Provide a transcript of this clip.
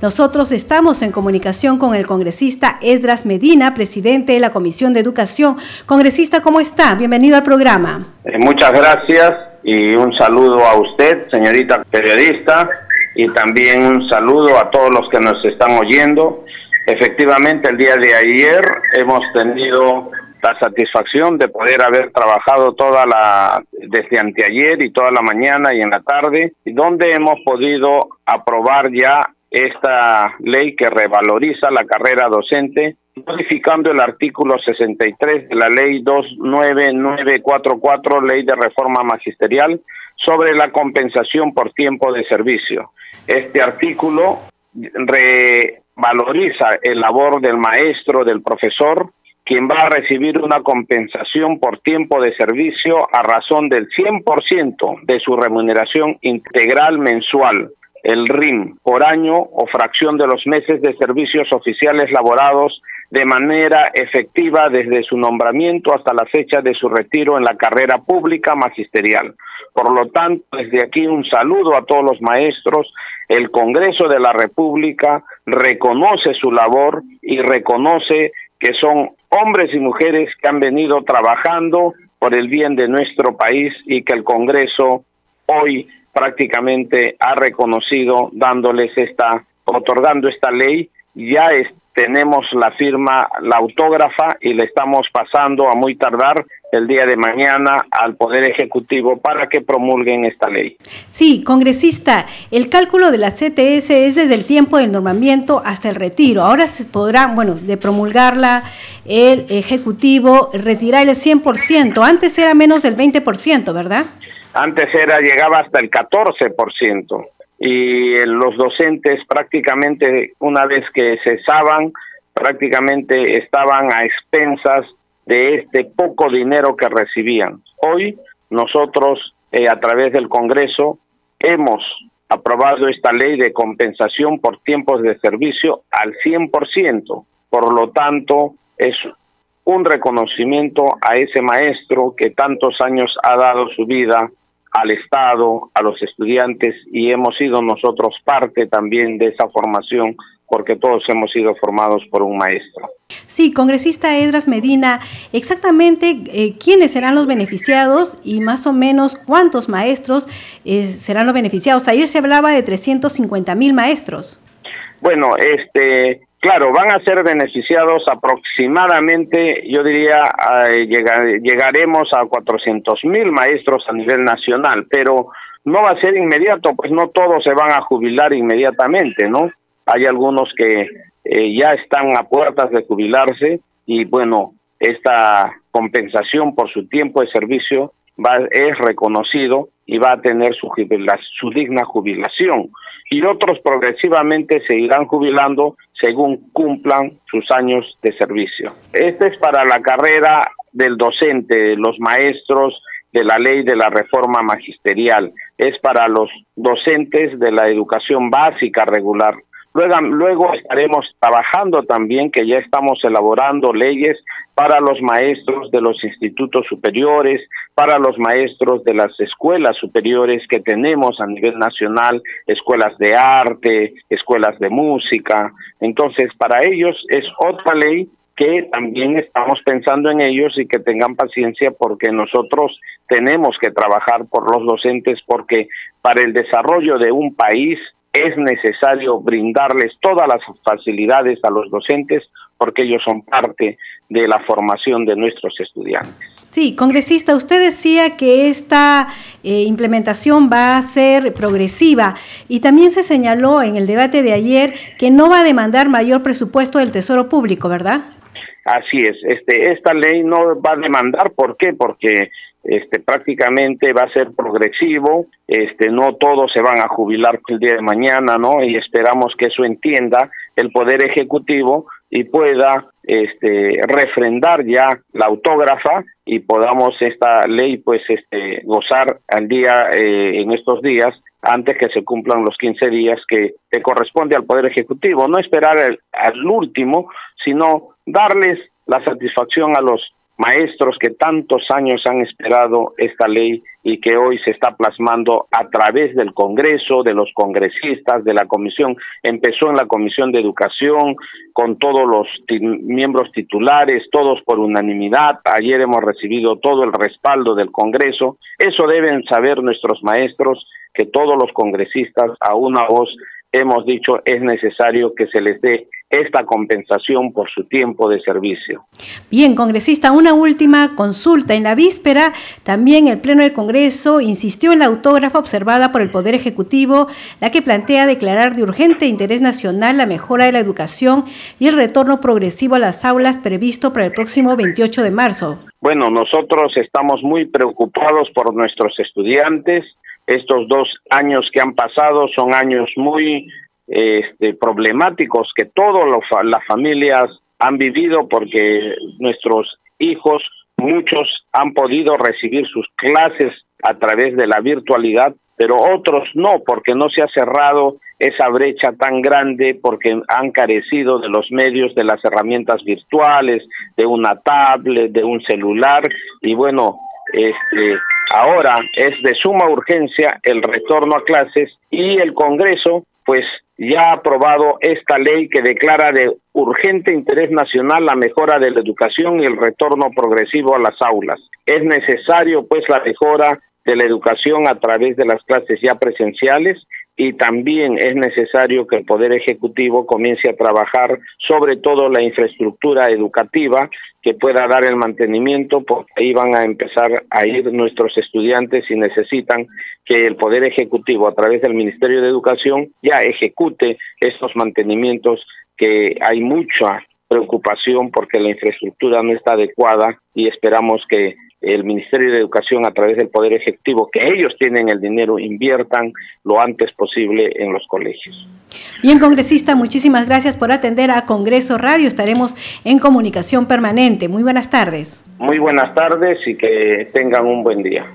Nosotros estamos en comunicación con el congresista Esdras Medina, presidente de la Comisión de Educación. Congresista, ¿cómo está? Bienvenido al programa. Eh, muchas gracias y un saludo a usted, señorita periodista, y también un saludo a todos los que nos están oyendo. Efectivamente, el día de ayer hemos tenido la satisfacción de poder haber trabajado toda la desde anteayer y toda la mañana y en la tarde, donde hemos podido aprobar ya esta ley que revaloriza la carrera docente, modificando el artículo 63 de la ley 29944, ley de reforma magisterial, sobre la compensación por tiempo de servicio. Este artículo revaloriza el labor del maestro, del profesor, quien va a recibir una compensación por tiempo de servicio a razón del 100% de su remuneración integral mensual, el RIM, por año o fracción de los meses de servicios oficiales laborados de manera efectiva desde su nombramiento hasta la fecha de su retiro en la carrera pública magisterial. Por lo tanto, desde aquí un saludo a todos los maestros. El Congreso de la República reconoce su labor y reconoce que son hombres y mujeres que han venido trabajando por el bien de nuestro país y que el Congreso hoy prácticamente ha reconocido dándoles esta, otorgando esta ley. Ya tenemos la firma, la autógrafa y le estamos pasando a muy tardar el día de mañana al Poder Ejecutivo para que promulguen esta ley. Sí, congresista, el cálculo de la CTS es desde el tiempo del normamiento hasta el retiro. Ahora se podrá, bueno, de promulgarla el Ejecutivo, retirar el 100%. Antes era menos del 20%, ¿verdad? Antes era, llegaba hasta el 14%. Y los docentes prácticamente, una vez que cesaban, prácticamente estaban a expensas de este poco dinero que recibían. Hoy nosotros, eh, a través del Congreso, hemos aprobado esta ley de compensación por tiempos de servicio al 100%. Por lo tanto, es un reconocimiento a ese maestro que tantos años ha dado su vida al Estado, a los estudiantes y hemos sido nosotros parte también de esa formación porque todos hemos sido formados por un maestro. Sí, congresista Edras Medina, exactamente eh, quiénes serán los beneficiados y más o menos cuántos maestros eh, serán los beneficiados. Ayer se hablaba de 350 mil maestros. Bueno, este, claro, van a ser beneficiados aproximadamente, yo diría, llegaremos a 400 mil maestros a nivel nacional, pero no va a ser inmediato, pues no todos se van a jubilar inmediatamente, ¿no? Hay algunos que eh, ya están a puertas de jubilarse y bueno, esta compensación por su tiempo de servicio va, es reconocido y va a tener su, su digna jubilación. Y otros progresivamente se irán jubilando según cumplan sus años de servicio. Este es para la carrera del docente, los maestros de la ley de la reforma magisterial. Es para los docentes de la educación básica regular Luego, estaremos trabajando también, que ya estamos elaborando leyes para los maestros de los institutos superiores, para los maestros de las escuelas superiores que tenemos a nivel nacional, escuelas de arte, escuelas de música. Entonces, para ellos es otra ley que también estamos pensando en ellos y que tengan paciencia porque nosotros tenemos que trabajar por los docentes porque para el desarrollo de un país es necesario brindarles todas las facilidades a los docentes porque ellos son parte de la formación de nuestros estudiantes. Sí, congresista, usted decía que esta eh, implementación va a ser progresiva y también se señaló en el debate de ayer que no va a demandar mayor presupuesto del Tesoro Público, ¿verdad? Así es, este, esta ley no va a demandar, ¿por qué? Porque este prácticamente va a ser progresivo, este no todos se van a jubilar el día de mañana, ¿no? Y esperamos que eso entienda el poder ejecutivo y pueda este refrendar ya la autógrafa y podamos esta ley pues este gozar al día eh, en estos días antes que se cumplan los 15 días que, corresponde al poder ejecutivo, no esperar al último, sino darles la satisfacción a los maestros que tantos años han esperado esta ley y que hoy se está plasmando a través del Congreso, de los congresistas, de la comisión. Empezó en la Comisión de Educación con todos los miembros titulares, todos por unanimidad. Ayer hemos recibido todo el respaldo del Congreso. Eso deben saber nuestros maestros, que todos los congresistas a una voz hemos dicho es necesario que se les dé esta compensación por su tiempo de servicio. Bien, congresista, una última consulta. En la víspera, también el Pleno del Congreso insistió en la autógrafa observada por el Poder Ejecutivo, la que plantea declarar de urgente interés nacional la mejora de la educación y el retorno progresivo a las aulas previsto para el próximo 28 de marzo. Bueno, nosotros estamos muy preocupados por nuestros estudiantes. Estos dos años que han pasado son años muy este, problemáticos que todas las familias han vivido porque nuestros hijos, muchos han podido recibir sus clases a través de la virtualidad, pero otros no, porque no se ha cerrado esa brecha tan grande, porque han carecido de los medios, de las herramientas virtuales, de una tablet, de un celular, y bueno, este, ahora es de suma urgencia el retorno a clases y el Congreso pues ya ha aprobado esta ley que declara de urgente interés nacional la mejora de la educación y el retorno progresivo a las aulas. Es necesario pues la mejora de la educación a través de las clases ya presenciales y también es necesario que el Poder Ejecutivo comience a trabajar sobre todo la infraestructura educativa que pueda dar el mantenimiento, porque ahí van a empezar a ir nuestros estudiantes y necesitan que el Poder Ejecutivo, a través del Ministerio de Educación, ya ejecute estos mantenimientos que hay mucha preocupación porque la infraestructura no está adecuada y esperamos que el Ministerio de Educación a través del Poder Ejecutivo, que ellos tienen el dinero, inviertan lo antes posible en los colegios. Bien, congresista, muchísimas gracias por atender a Congreso Radio. Estaremos en comunicación permanente. Muy buenas tardes. Muy buenas tardes y que tengan un buen día.